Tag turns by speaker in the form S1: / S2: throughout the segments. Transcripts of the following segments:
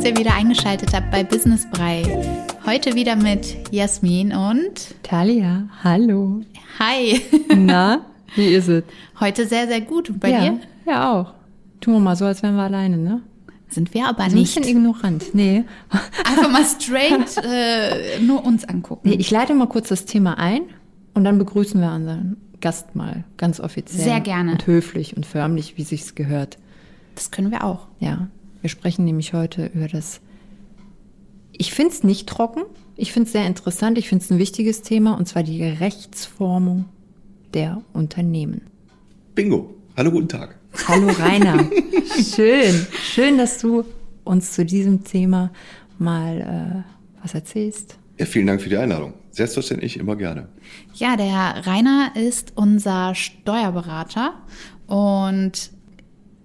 S1: dass ihr wieder eingeschaltet habt bei Business Brei. Heute wieder mit Jasmin und
S2: Talia. Hallo.
S1: Hi.
S2: Na, wie ist es?
S1: Heute sehr, sehr gut. Und bei
S2: ja,
S1: dir?
S2: Ja, auch. Tun wir mal so, als wären wir alleine, ne?
S1: Sind wir aber
S2: So ein
S1: nicht.
S2: bisschen ignorant. Nee.
S1: Einfach mal straight äh, nur uns angucken.
S2: nee. Ich leite mal kurz das Thema ein und dann begrüßen wir unseren Gast mal ganz offiziell.
S1: Sehr gerne.
S2: Und höflich und förmlich, wie sich's gehört.
S1: Das können wir auch.
S2: Ja. Wir sprechen nämlich heute über das. Ich finde es nicht trocken. Ich finde es sehr interessant. Ich finde es ein wichtiges Thema und zwar die Rechtsformung der Unternehmen.
S3: Bingo. Hallo, guten Tag.
S2: Hallo Rainer. Schön. Schön, dass du uns zu diesem Thema mal äh, was erzählst.
S3: Ja, vielen Dank für die Einladung. Selbstverständlich immer gerne.
S1: Ja, der Rainer ist unser Steuerberater und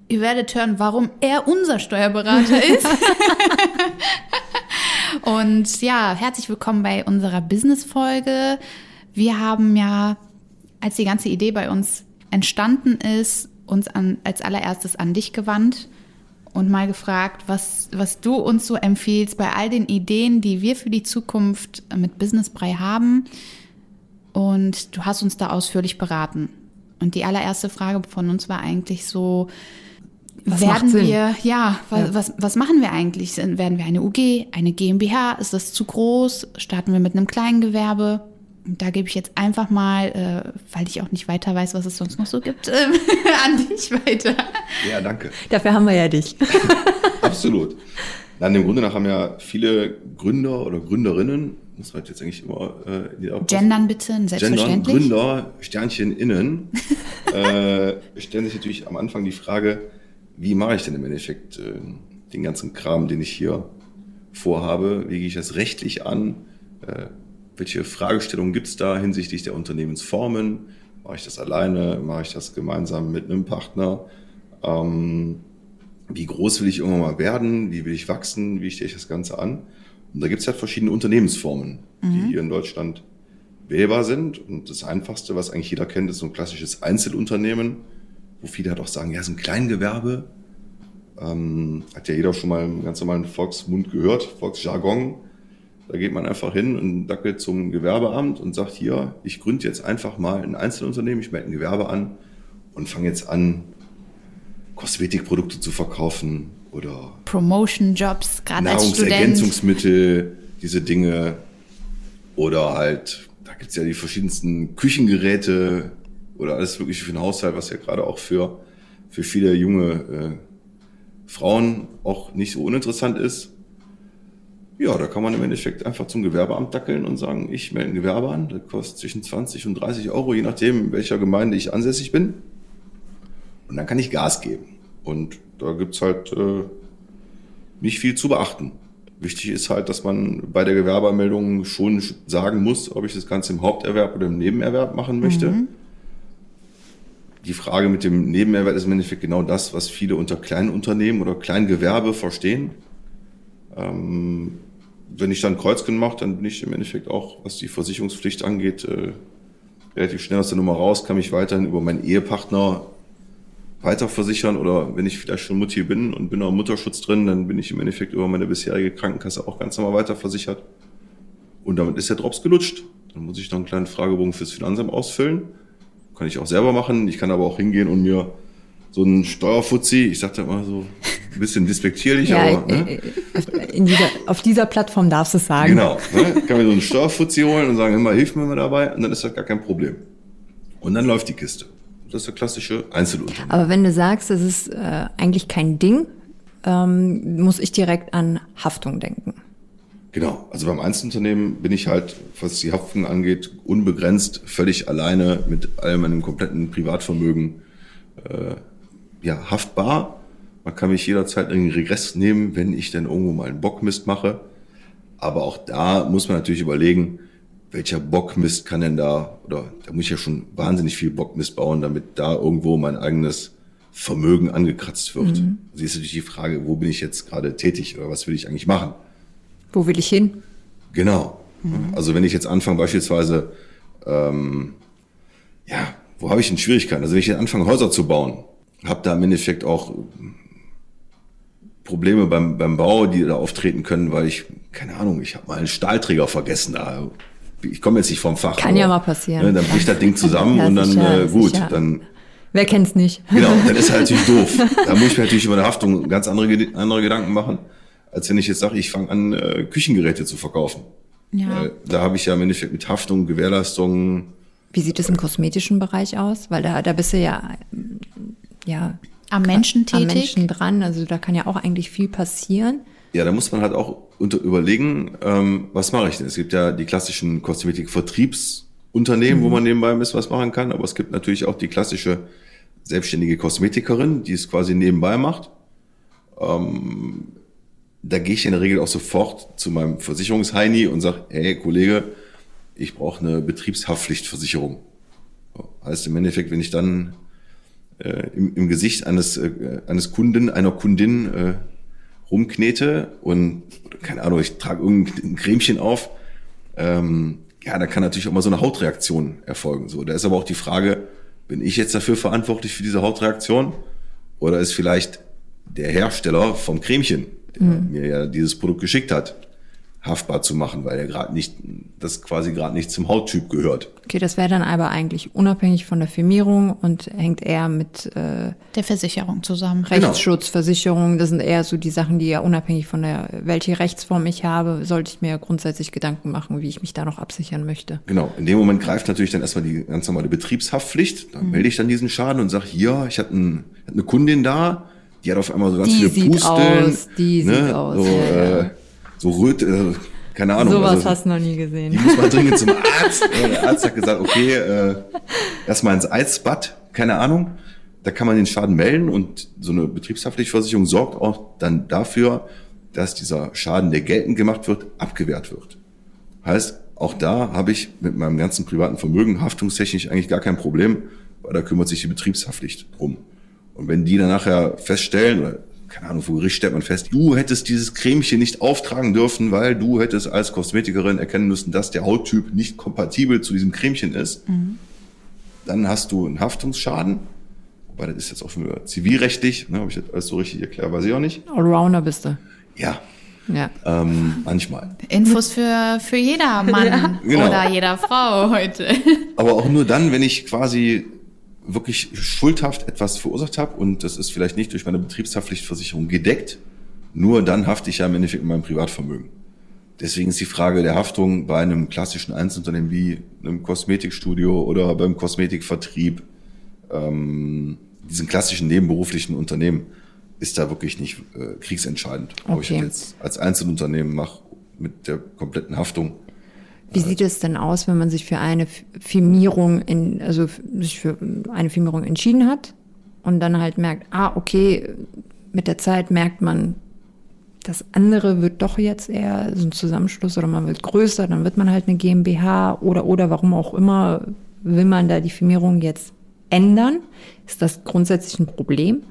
S1: ihr werdet hören, warum er unser Steuerberater ist. und ja, herzlich willkommen bei unserer Business-Folge. Wir haben ja, als die ganze Idee bei uns entstanden ist, uns an, als allererstes an dich gewandt und mal gefragt, was, was du uns so empfiehlst bei all den Ideen, die wir für die Zukunft mit Businessbrei haben. Und du hast uns da ausführlich beraten. Und die allererste Frage von uns war eigentlich so,
S2: Was
S1: werden
S2: macht Sinn?
S1: wir, ja, was,
S2: Ja.
S1: Was, was machen wir eigentlich? Werden wir eine UG, eine GmbH? Ist das zu groß? Starten wir mit einem kleinen Gewerbe? Da gebe ich jetzt einfach mal, äh, weil ich auch nicht weiter weiß, was es sonst noch so gibt, ähm, an dich weiter.
S3: Ja, danke.
S2: Dafür haben wir ja dich.
S3: Absolut. Nein, im Grunde nach haben ja viele Gründer oder Gründerinnen, muss man jetzt eigentlich immer äh, in die Aufpassen.
S1: Gendern bitte,
S3: Gendern,
S1: selbstverständlich.
S3: Gründer, Sternchen innen, äh, stellen sich natürlich am Anfang die Frage, wie mache ich denn im Endeffekt äh, den ganzen Kram, den ich hier vorhabe, wie gehe ich das rechtlich an, äh, welche Fragestellungen gibt es da hinsichtlich der Unternehmensformen, mache ich das alleine, mache ich das gemeinsam mit einem Partner, ähm, wie groß will ich irgendwann mal werden, wie will ich wachsen, wie stelle ich das Ganze an. Und da gibt es halt verschiedene Unternehmensformen, die hier in Deutschland wählbar sind. Und das Einfachste, was eigentlich jeder kennt, ist so ein klassisches Einzelunternehmen, wo viele halt auch sagen, ja, so ein Kleingewerbe. Ähm, hat ja jeder schon mal im ganz normalen Volksmund gehört, Volksjargon. Da geht man einfach hin und dackelt zum Gewerbeamt und sagt, hier, ich gründe jetzt einfach mal ein Einzelunternehmen, ich melde ein Gewerbe an und fange jetzt an, Kosmetikprodukte zu verkaufen oder
S1: Promotion-Jobs, gerade.
S3: Nahrungsergänzungsmittel, diese Dinge. Oder halt, da gibt's ja die verschiedensten Küchengeräte oder alles wirklich für den Haushalt, was ja gerade auch für, für viele junge äh, Frauen auch nicht so uninteressant ist. Ja, da kann man im Endeffekt einfach zum Gewerbeamt dackeln und sagen, ich melde ein Gewerbe an, das kostet zwischen 20 und 30 Euro, je nachdem, in welcher Gemeinde ich ansässig bin. Und dann kann ich Gas geben. Und da gibt's halt äh, nicht viel zu beachten. Wichtig ist halt, dass man bei der Gewerbeanmeldung schon sagen muss, ob ich das Ganze im Haupterwerb oder im Nebenerwerb machen möchte. Die Frage mit dem Nebenerwerb ist im Endeffekt genau das, was viele unter Kleinunternehmen oder Kleingewerbe verstehen. Ähm, wenn ich dann Kreuzchen mache, dann bin ich im Endeffekt auch, was die Versicherungspflicht angeht, äh, relativ schnell aus der Nummer raus, kann mich weiterhin über meinen Ehepartner weiter versichern oder wenn ich vielleicht schon Mutti bin und bin auch im Mutterschutz drin, dann bin ich im Endeffekt über meine bisherige Krankenkasse auch ganz normal weiter versichert. Und damit ist der Drops gelutscht. Dann muss ich noch einen kleinen Fragebogen fürs Finanzamt ausfüllen. Kann ich auch selber machen. Ich kann aber auch hingehen und mir so einen Steuerfuzzi, ich sag da immer so ein bisschen despektierlich,
S2: Ja,
S3: aber ne?
S2: äh, dieser, auf dieser Plattform darfst du es sagen.
S3: Genau. Ne? Kann mir so einen Steuerfuzzi holen und sagen, immer hilf mir mal dabei und dann ist das gar kein Problem. Und dann läuft die Kiste. Das ist der klassische Einzelunternehmen.
S2: Aber wenn du sagst, es ist äh, eigentlich kein Ding, ähm, muss ich direkt an Haftung denken.
S3: Genau. Also beim Einzelunternehmen bin ich halt, was die Haftung angeht, unbegrenzt, völlig alleine mit all meinem kompletten Privatvermögen äh, ja, haftbar. Man kann mich jederzeit in den Regress nehmen, wenn ich dann irgendwo mal einen Bockmist mache. Aber auch da muss man natürlich überlegen, welcher Bockmist kann denn da, oder da muss ich ja schon wahnsinnig viel Bockmist bauen, damit da irgendwo mein eigenes Vermögen angekratzt wird.
S2: Mhm.
S3: Also ist natürlich die Frage, wo bin ich jetzt gerade tätig oder was will ich eigentlich machen?
S2: Wo will ich hin?
S3: Genau. Also wenn ich jetzt anfange beispielsweise, ähm, ja, wo habe ich denn Schwierigkeiten? Also wenn ich jetzt anfange Häuser zu bauen, habe da im Endeffekt auch Probleme beim, beim Bau, die da auftreten können, weil ich, keine Ahnung, ich habe mal einen Stahlträger vergessen da. Ich komme jetzt nicht vom Fach.
S2: Kann ja mal passieren.
S3: Ne, dann bricht das Ding zusammen
S2: Ja,
S3: und dann,
S2: sicher,
S3: äh, gut,
S2: sicher.
S3: dann,
S2: Wer kennt's nicht?
S3: genau, dann ist halt natürlich doof. Da muss ich mir natürlich über eine Haftung ganz andere, andere Gedanken machen, als wenn ich jetzt sage, ich fange an, äh, Küchengeräte zu verkaufen.
S1: Ja.
S3: Weil da habe ich ja im Endeffekt mit Haftung, Gewährleistung,
S2: Wie sieht es im kosmetischen Bereich aus? Weil da, da bist du ja, ähm, ja
S1: Am Menschen
S2: am
S1: tätig.
S2: Menschen dran. Also da kann ja auch eigentlich viel passieren.
S3: Ja, da muss man halt auch unter überlegen, ähm, was mache ich denn? Es gibt ja die klassischen Kosmetikvertriebsunternehmen, wo man nebenbei ein bisschen was machen kann, aber es gibt natürlich auch die klassische selbstständige Kosmetikerin, die es quasi nebenbei macht. Ähm, da gehe ich in der Regel auch sofort zu meinem Versicherungsheini und sage, hey Kollege, ich brauche eine Betriebshaftpflichtversicherung. Heißt im Endeffekt, wenn ich dann äh, im, im Gesicht eines, äh, eines Kunden, einer Kundin äh, rumknete und, keine Ahnung, ich trage irgendein Cremchen auf, ähm, ja, da kann natürlich auch mal so eine Hautreaktion erfolgen. So, da ist aber auch die Frage, bin ich jetzt dafür verantwortlich für diese Hautreaktion? Oder ist vielleicht der Hersteller vom Cremchen, der mir ja dieses Produkt geschickt hat, haftbar zu machen, weil er gerade nicht, das quasi gerade nicht zum Hauttyp gehört.
S2: Okay, das wäre dann aber eigentlich unabhängig von der Firmierung und hängt eher mit äh,
S1: Der Versicherung zusammen.
S3: Genau.
S2: Rechtsschutz, Versicherung. Das sind eher so die Sachen, die ja unabhängig von der, welche Rechtsform ich habe, sollte ich mir ja grundsätzlich Gedanken machen, wie ich mich da noch absichern möchte.
S3: Genau, in dem Moment greift natürlich dann erstmal die ganz normale Betriebshaftpflicht. Dann melde ich dann diesen Schaden und sage, hier, ich hatte, ein, hatte eine Kundin da, die hat auf einmal so ganz
S2: Die
S3: viele
S2: sieht
S3: Pusteln.
S2: aus, die sieht aus,
S3: So,
S2: ja.
S3: Äh, so röt, äh, keine Ahnung.
S2: Sowas
S3: also,
S2: hast du noch nie
S3: die
S2: gesehen.
S3: muss mal dringend zum Arzt. Der Arzt hat gesagt, okay, äh, erstmal ins Eisbad, keine Ahnung. Da kann man den Schaden melden und so eine Betriebshaftpflichtversicherung sorgt auch dann dafür, dass dieser Schaden, der geltend gemacht wird, abgewehrt wird. Heißt, auch da habe ich mit meinem ganzen privaten Vermögen haftungstechnisch eigentlich gar kein Problem, weil da kümmert sich die Betriebshaftpflicht drum. Und wenn die dann nachher feststellen, oder keine Ahnung, vor Gericht stellt man fest, du hättest dieses Cremchen nicht auftragen dürfen, weil du hättest als Kosmetikerin erkennen müssen, dass der Hauttyp nicht kompatibel zu diesem Cremchen ist, dann hast du einen Haftungsschaden. Wobei das ist jetzt auch schon zivilrechtlich, ne, ob ich das alles so richtig erkläre, weiß ich auch nicht.
S2: Allrounder bist du.
S3: Ja,
S2: Ja.
S3: ähm, manchmal.
S1: Infos für, für jeder Mann
S3: Genau.
S1: oder jeder Frau heute.
S3: Aber auch nur dann, wenn ich quasi wirklich schuldhaft etwas verursacht habe und das ist vielleicht nicht durch meine Betriebshaftpflichtversicherung gedeckt, nur dann hafte ich ja im Endeffekt in meinem Privatvermögen. Deswegen ist die Frage der Haftung bei einem klassischen Einzelunternehmen wie einem Kosmetikstudio oder beim Kosmetikvertrieb, ähm, diesen klassischen nebenberuflichen Unternehmen, ist da wirklich nicht äh, kriegsentscheidend, ob ich
S2: Okay.
S3: das jetzt als Einzelunternehmen mache mit der kompletten Haftung.
S2: Wie sieht es denn aus, wenn man sich für eine Firmierung in, also sich für eine Firmierung entschieden hat und dann halt merkt, ah, okay, mit der Zeit merkt man, das andere wird doch jetzt eher so ein Zusammenschluss oder man wird größer, dann wird man halt eine GmbH oder, oder warum auch immer will man da die Firmierung jetzt ändern? Ist das grundsätzlich ein Problem?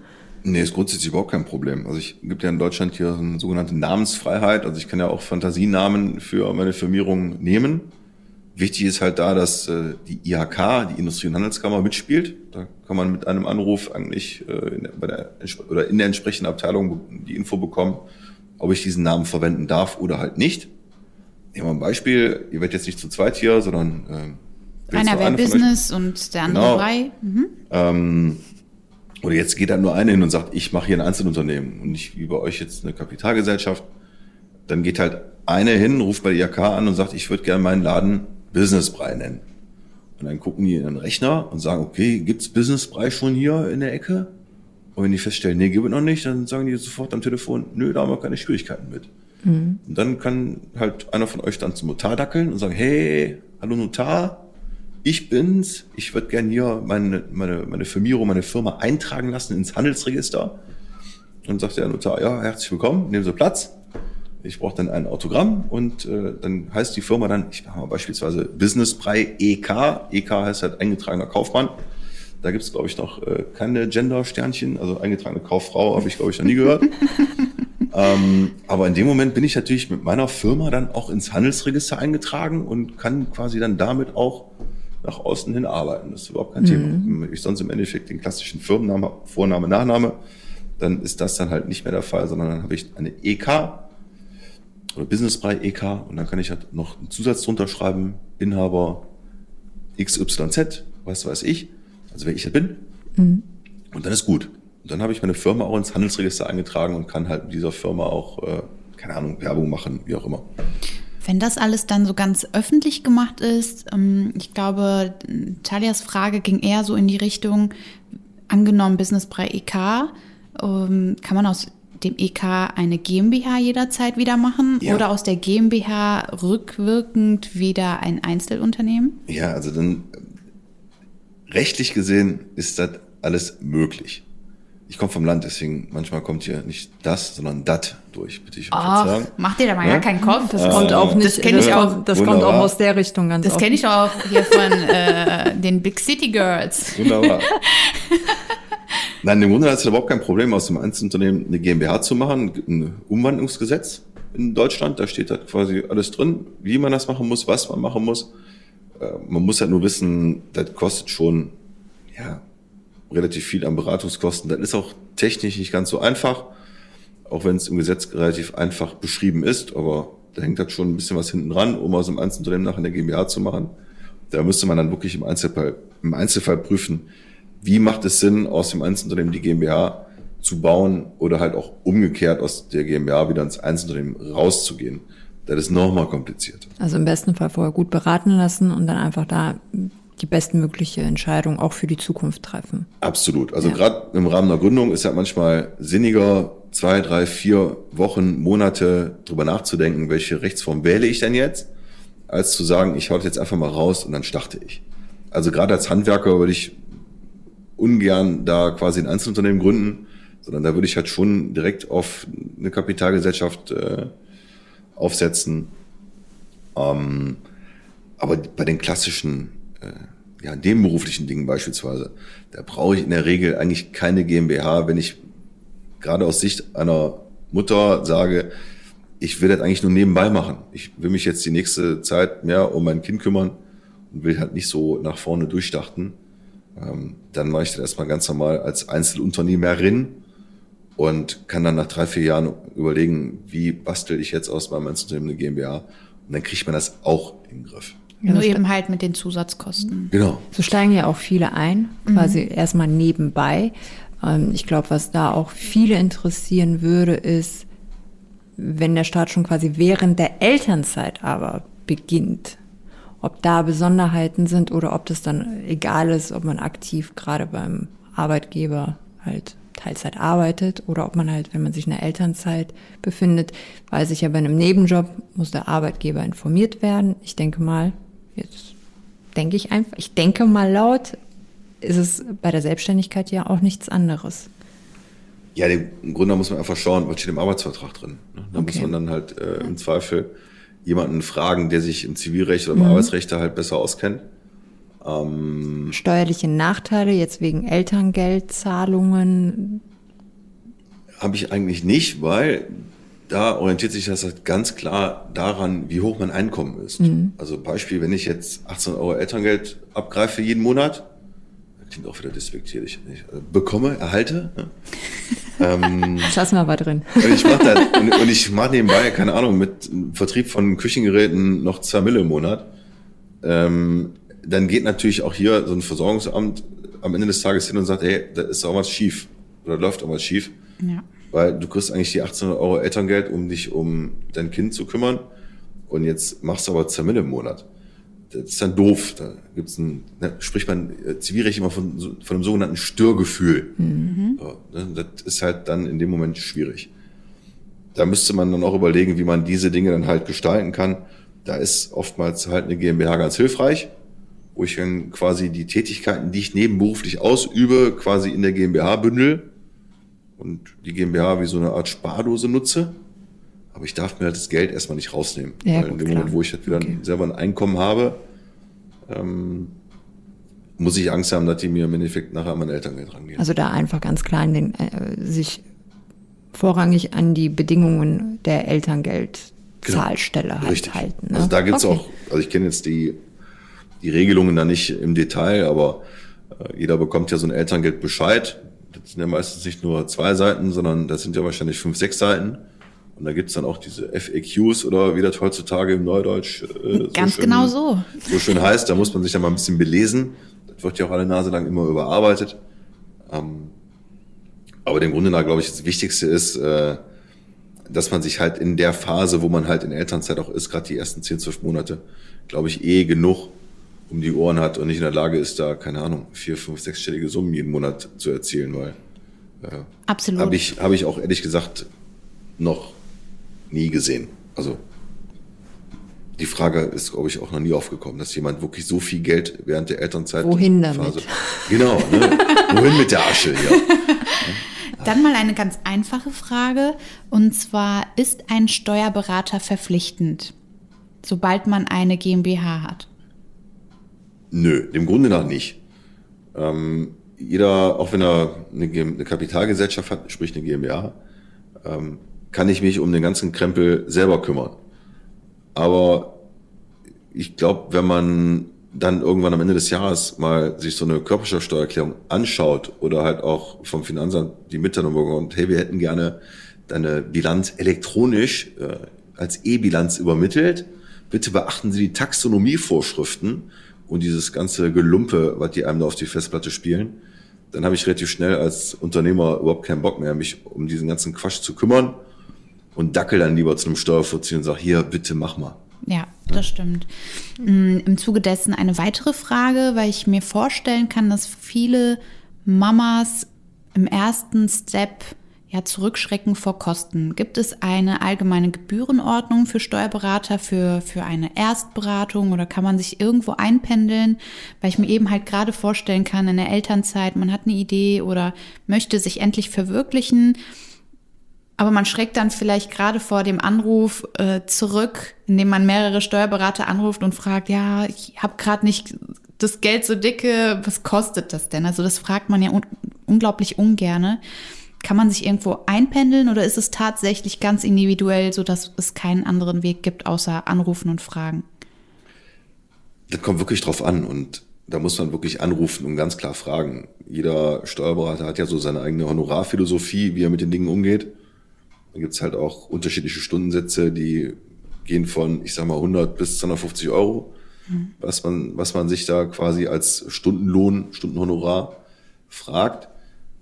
S3: Nee, ist grundsätzlich überhaupt kein Problem. Also ich gibt ja in Deutschland hier eine sogenannte Namensfreiheit. Also ich kann ja auch Fantasienamen für meine Firmierung nehmen. Wichtig ist halt da, dass äh, die IHK, die Industrie- und Handelskammer, mitspielt. Da kann man mit einem Anruf eigentlich äh, in, der, bei der, oder in der entsprechenden Abteilung die Info bekommen, ob ich diesen Namen verwenden darf oder halt nicht. Nehmen wir ein Beispiel. Ihr werdet jetzt nicht zu zweit hier, sondern äh,
S1: Einer wäre Business und der andere
S3: Genau.
S1: frei. Mhm.
S3: ähm, oder jetzt geht dann nur einer hin und sagt, ich mache hier ein Einzelunternehmen und nicht wie bei euch jetzt eine Kapitalgesellschaft. Dann geht halt einer hin, ruft bei der IHK an und sagt, ich würde gerne meinen Laden Businessbrei nennen. Und dann gucken die in den Rechner und sagen, okay, gibt's Businessbrei schon hier in der Ecke? Und wenn die feststellen, nee, gibt es noch nicht, dann sagen die sofort am Telefon, nö, da haben wir keine Schwierigkeiten mit. Und dann kann halt einer von euch dann zum Notar dackeln und sagen, hey, hallo Notar, ich bin's, ich würde gern hier meine, meine, meine Firmierung, meine Firma eintragen lassen ins Handelsregister. Und sagt der Notar, ja, herzlich willkommen, nehmen Sie Platz. Ich brauche dann ein Autogramm und äh, dann heißt die Firma dann, ich mache mal beispielsweise Businessbrei EK. EK heißt halt eingetragener Kaufmann. Da gibt's glaub glaube ich, noch äh, keine Gender-Sternchen. Also eingetragene Kauffrau habe ich, glaube ich, noch nie gehört. ähm, aber in dem Moment bin ich natürlich mit meiner Firma dann auch ins Handelsregister eingetragen und kann quasi dann damit auch nach außen hin arbeiten. Das ist überhaupt kein Thema. Wenn ich sonst im Endeffekt den klassischen Firmennamen habe, Vorname, Nachname, dann ist das dann halt nicht mehr der Fall, sondern dann habe ich eine EK oder Businessbereich EK und dann kann ich halt noch einen Zusatz drunter schreiben, Inhaber XYZ, was weiß ich, also wer ich halt bin. Mhm. Und dann ist gut. Und dann habe ich meine Firma auch ins Handelsregister eingetragen und kann halt mit dieser Firma auch, äh, keine Ahnung, Werbung machen, wie auch immer.
S1: Wenn das alles dann so ganz öffentlich gemacht ist, ähm, ich glaube, Talias Frage ging eher so in die Richtung, angenommen Business bei EK, ähm, kann man aus dem EK eine GmbH jederzeit wieder machen ja. oder aus der GmbH rückwirkend wieder ein Einzelunternehmen?
S3: Ja, also dann rechtlich gesehen ist das alles möglich. Ich komme vom Land, deswegen manchmal kommt hier nicht das, sondern dat durch, bitte ich
S1: Ach, Mach dir da mal ja? gar keinen Kopf.
S2: Das äh, kommt auch nicht. Das kenne ich auch. Das kommt auch aus der Richtung ganz.
S1: Das kenne ich auch hier von äh, den Big City Girls. Wunderbar.
S3: Nein, im Grunde hat es überhaupt kein Problem, aus dem Einzelunternehmen eine GmbH zu machen. Ein Umwandlungsgesetz in Deutschland, da steht halt quasi alles drin, wie man das machen muss, was man machen muss. Äh, man muss halt nur wissen, das kostet schon ja, relativ viel an Beratungskosten. Das ist auch technisch nicht ganz so einfach, auch wenn es im Gesetz relativ einfach beschrieben ist, aber da hängt halt schon ein bisschen was hinten dran, um aus dem Einzelunternehmen nachher eine GmbH zu machen. Da müsste man dann wirklich im Einzelfall, im Einzelfall prüfen, wie macht es Sinn, aus dem Einzelunternehmen die GmbH zu bauen oder halt auch umgekehrt aus der GmbH wieder ins Einzelunternehmen rauszugehen. Das ist nochmal kompliziert.
S2: Also im besten Fall vorher gut beraten lassen und dann einfach da die bestmögliche Entscheidung auch für die Zukunft treffen.
S3: Absolut. Also ja. gerade im Rahmen der Gründung ist ja manchmal sinniger, zwei, drei, vier Wochen, Monate drüber nachzudenken, welche Rechtsform wähle ich denn jetzt, als zu sagen, ich hau das jetzt einfach mal raus und dann starte ich. Also gerade als Handwerker würde ich ungern da quasi ein Einzelunternehmen gründen, sondern da würde ich halt schon direkt auf eine Kapitalgesellschaft äh, aufsetzen. Ähm, aber bei den klassischen, äh, ja, nebenberuflichen Dingen beispielsweise, da brauche ich in der Regel eigentlich keine GmbH, wenn ich gerade aus Sicht einer Mutter sage, ich will das eigentlich nur nebenbei machen. Ich will mich jetzt die nächste Zeit mehr um mein Kind kümmern und will halt nicht so nach vorne durchstarten. Ähm, dann mache ich das erstmal ganz normal als Einzelunternehmerin und kann dann nach drei, vier Jahren überlegen, wie bastel ich jetzt aus meinem Einzelunternehmen eine GmbH. Und dann kriegt man das auch im Griff.
S1: Nur eben halt mit den Zusatzkosten.
S3: Genau.
S2: So steigen ja auch viele ein, quasi mhm. erstmal nebenbei. Ähm, ich glaube, was da auch viele interessieren würde, ist, wenn der Staat schon quasi während der Elternzeit aber beginnt, ob da Besonderheiten sind oder ob das dann egal ist, ob man aktiv gerade beim Arbeitgeber halt Teilzeit arbeitet oder ob man halt, wenn man sich in der Elternzeit befindet, weiß ich ja, bei einem Nebenjob muss der Arbeitgeber informiert werden. Ich denke mal, jetzt denke ich einfach, ich denke mal laut, ist es bei der Selbstständigkeit ja auch nichts anderes.
S3: Ja, im Grunde muss man einfach schauen, was steht im Arbeitsvertrag drin. Ne? Da okay. muss man dann halt äh, im Zweifel jemanden fragen, der sich im Zivilrecht oder im mhm. Arbeitsrecht halt besser auskennt.
S2: Ähm, Steuerliche Nachteile jetzt wegen Elterngeldzahlungen?
S3: Habe ich eigentlich nicht, weil da orientiert sich das halt ganz klar daran, wie hoch mein Einkommen ist. Mhm. Also Beispiel, wenn ich jetzt 18 Euro Elterngeld abgreife jeden Monat, klingt auch wieder despektierlich, ich äh, bekomme, erhalte. Ne?
S2: ähm, Lassen wir aber drin.
S3: Und ich mache und, und ich mache nebenbei, keine Ahnung, mit Vertrieb von Küchengeräten noch zwei Mille im Monat. Ähm, dann geht natürlich auch hier so ein Versorgungsamt am Ende des Tages hin und sagt, hey, da ist auch was schief oder läuft auch was schief. Ja. Weil du kriegst eigentlich die 1800 Euro Elterngeld, um dich um dein Kind zu kümmern. Und jetzt machst du aber Mille im Monat das ist dann doof. Da gibt's ein, ne, spricht man äh, zivilrecht immer von, von einem sogenannten Störgefühl. Mhm. So, ne, das ist halt dann in dem Moment schwierig. Da müsste man dann auch überlegen, wie man diese Dinge dann halt gestalten kann. Da ist oftmals halt eine GmbH ganz hilfreich, wo ich dann quasi die Tätigkeiten, die ich nebenberuflich ausübe, quasi in der GmbH bündel und die GmbH wie so eine Art Spardose nutze. Aber ich darf mir halt das Geld erstmal nicht rausnehmen. Ja, weil in dem klar. Moment, wo ich halt wieder okay. selber ein Einkommen habe, ähm, muss ich Angst haben, dass die mir im Endeffekt nachher an mein Elterngeld rangehen.
S2: Also da einfach ganz klar in den, äh, sich vorrangig an die Bedingungen der Elterngeldzahlstelle genau. halt halten.
S3: Ne? Also da gibt's okay. auch, also ich kenne jetzt die, die Regelungen da nicht im Detail, aber äh, jeder bekommt ja so ein Elterngeldbescheid. Das sind ja meistens nicht nur zwei Seiten, sondern das sind ja wahrscheinlich fünf, sechs Seiten. Und da gibt's dann auch diese FAQs oder wie das heutzutage im Neudeutsch äh,
S1: Ganz
S3: so schön,
S1: genau so.
S3: so schön heißt. Da muss man sich dann mal ein bisschen belesen. Das wird ja auch alle Nase lang immer überarbeitet. Ähm, aber dem Grunde nach, glaube ich, das Wichtigste ist, äh, dass man sich halt in der Phase, wo man halt in Elternzeit auch ist, gerade die ersten 10, 12 Monate, glaube ich, eh genug um die Ohren hat und nicht in der Lage ist, da, keine Ahnung, vier, fünf, sechsstellige Summen jeden Monat zu erzielen, weil äh,
S1: Absolut.
S3: habe ich, hab ich auch ehrlich gesagt noch nie gesehen. Also die Frage ist, glaube ich, auch noch nie aufgekommen, dass jemand wirklich so viel Geld während der Elternzeit.
S2: Wohin damit?
S3: Genau, ne? Wohin mit der Asche, ja.
S1: Dann mal eine ganz einfache Frage. Und zwar, ist ein Steuerberater verpflichtend, sobald man eine GmbH hat?
S3: Nö, dem Grunde nach nicht. Ähm, jeder, auch wenn er eine, eine Kapitalgesellschaft hat, sprich eine GmbH, ähm, kann ich mich um den ganzen Krempel selber kümmern. Aber ich glaube, wenn man dann irgendwann am Ende des Jahres mal sich so eine Körperschaftsteuererklärung anschaut oder halt auch vom Finanzamt die Mitteilung bekommt, hey, wir hätten gerne deine Bilanz elektronisch äh, als E-Bilanz übermittelt. Bitte beachten Sie die Taxonomievorschriften und dieses ganze Gelumpe, was die einem da auf die Festplatte spielen. Dann habe ich relativ schnell als Unternehmer überhaupt keinen Bock mehr, mich um diesen ganzen Quatsch zu kümmern und dackel dann lieber zu einem Steuervollzieher und sag, hier, bitte mach mal.
S1: Ja, das stimmt. Mm, Im Zuge dessen eine weitere Frage, weil ich mir vorstellen kann, dass viele Mamas im ersten Step ja zurückschrecken vor Kosten. Gibt es eine allgemeine Gebührenordnung für Steuerberater für, für eine Erstberatung oder kann man sich irgendwo einpendeln? Weil ich mir eben halt gerade vorstellen kann, in der Elternzeit, man hat eine Idee oder möchte sich endlich verwirklichen. Aber man schreckt dann vielleicht gerade vor dem Anruf äh, zurück, indem man mehrere Steuerberater anruft und fragt, ja, ich habe gerade nicht das Geld so dicke, was kostet das denn? Also das fragt man ja un unglaublich ungerne. Kann man sich irgendwo einpendeln oder ist es tatsächlich ganz individuell, so dass es keinen anderen Weg gibt, außer anrufen und fragen?
S3: Das kommt wirklich drauf an und da muss man wirklich anrufen und ganz klar fragen. Jeder Steuerberater hat ja so seine eigene Honorarphilosophie, wie er mit den Dingen umgeht. Da gibt's halt auch unterschiedliche Stundensätze, die gehen von, ich sag mal, 100 bis 250 Euro, was, man, was man sich da quasi als Stundenlohn, Stundenhonorar fragt.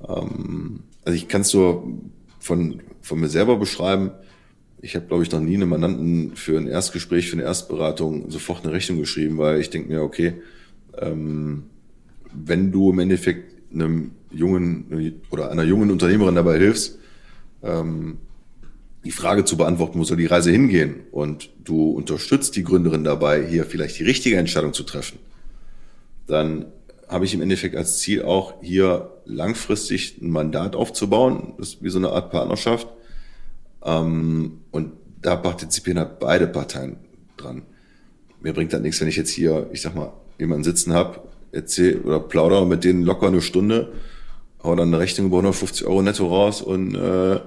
S3: Ähm, also ich kann es so von, von mir selber beschreiben. Ich habe, glaube ich, noch nie einem Mandanten für ein Erstgespräch, für eine Erstberatung sofort eine Rechnung geschrieben, weil ich denke mir, okay, ähm, wenn du im Endeffekt einem jungen oder einer jungen Unternehmerin dabei hilfst, ähm, die Frage zu beantworten, wo soll die Reise hingehen? Und du unterstützt die Gründerin dabei, hier vielleicht die richtige Entscheidung zu treffen, dann habe ich im Endeffekt als Ziel auch hier langfristig ein Mandat aufzubauen. Das ist wie so eine Art Partnerschaft. Ähm, und da partizipieren halt beide Parteien dran. Mir bringt das nichts, wenn ich jetzt hier, ich sag mal, jemanden sitzen habe, erzähl oder plauder mit denen locker eine Stunde, hau dann eine Rechnung über 150 Euro netto raus und äh,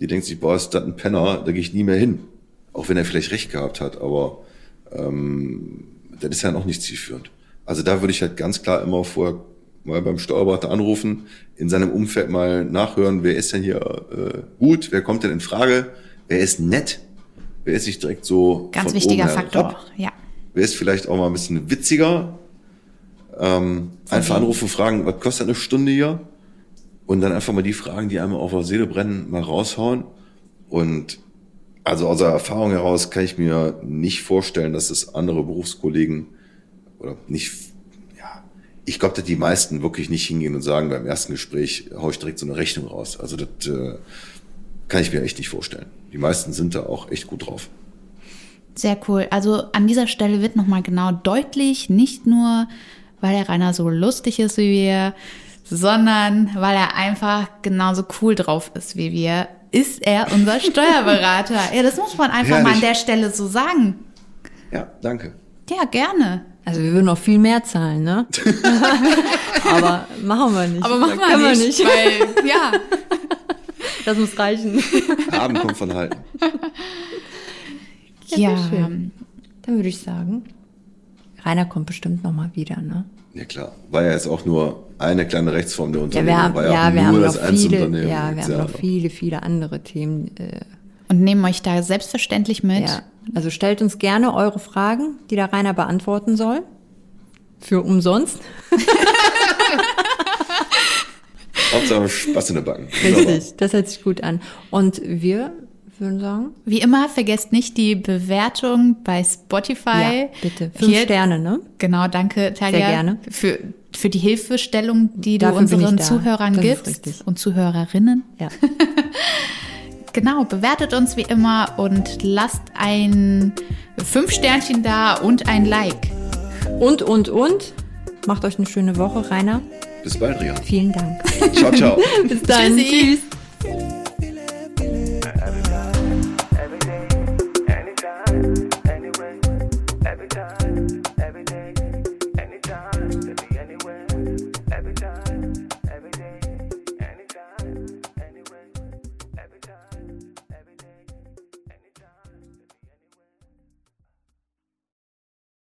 S3: die denkt sich, boah, ist das ein Penner, da gehe ich nie mehr hin. Auch wenn er vielleicht recht gehabt hat, aber ähm, das ist ja noch nicht zielführend. Also da würde ich halt ganz klar immer vorher mal beim Steuerberater anrufen, in seinem Umfeld mal nachhören, wer ist denn hier äh, gut, wer kommt denn in Frage, wer ist nett, wer ist nicht direkt so
S1: Ganz wichtiger Faktor, ja.
S3: wer ist vielleicht auch mal ein bisschen witziger, ähm, einfach anrufen, fragen, was kostet eine Stunde hier? Und dann einfach mal die Fragen, die einem auf der Seele brennen, mal raushauen. Und also aus der Erfahrung heraus kann ich mir nicht vorstellen, dass es andere Berufskollegen oder nicht, ich glaube, dass die meisten wirklich nicht hingehen und sagen, beim ersten Gespräch hau ich direkt so eine Rechnung raus. Also das äh, kann ich mir echt nicht vorstellen. Die meisten sind da auch echt gut drauf.
S1: Sehr cool. Also an dieser Stelle wird nochmal genau deutlich, nicht nur, weil der Rainer so lustig ist wie wir, sondern weil er einfach genauso cool drauf ist wie wir, ist er unser Steuerberater. ja, das muss man einfach mal an
S3: Herrlich.
S1: der Stelle so sagen.
S3: Ja, danke.
S1: Ja, gerne.
S2: Also wir würden noch viel mehr zahlen, ne? Aber machen wir nicht.
S1: Aber machen wir
S2: Können
S1: nicht, weil, ja,
S2: Das muss reichen.
S3: Haben kommt von halten.
S2: Ja,
S1: ja.
S2: Dann würde ich sagen, Rainer kommt bestimmt noch mal wieder, ne?
S3: Ja klar, war ja jetzt auch nur eine kleine Rechtsform der
S2: Ja,
S3: Unternehmung.
S2: wir haben,
S3: war
S2: ja,
S3: auch
S2: wir
S3: nur
S2: haben
S3: das
S2: noch viele,
S3: Einzelunternehmen.
S2: ja, wir haben
S3: ja
S2: noch viele, viele andere Themen. Äh,
S1: Und nehmen euch da selbstverständlich mit.
S2: ja. Also stellt uns gerne eure Fragen, die der Rainer beantworten soll. Für umsonst.
S3: Hauptsache Spaß in der Backen.
S2: Richtig, das hört sich gut an. Und wir würden sagen,
S1: Wie immer, vergesst nicht die Bewertung bei Spotify.
S2: ja, bitte. Fünf
S1: Hier,
S2: Sterne, ne?
S1: Genau, danke, Talia.
S2: Sehr gerne.
S1: Für, für die Hilfestellung, die du
S2: Dafür bin
S1: unseren. Zuhörern gibst
S2: richtig.
S1: und Zuhörerinnen.
S2: Ja.
S1: Genau, bewertet uns wie immer und lasst ein fünf Sternchen da und ein Like.
S2: Und, und, und. Macht euch eine schöne Woche, Rainer.
S3: Bis bald, Ria.
S2: Vielen Dank.
S3: Ciao, ciao.
S2: Bis dann.
S1: Tschüssi.
S2: Tschüss.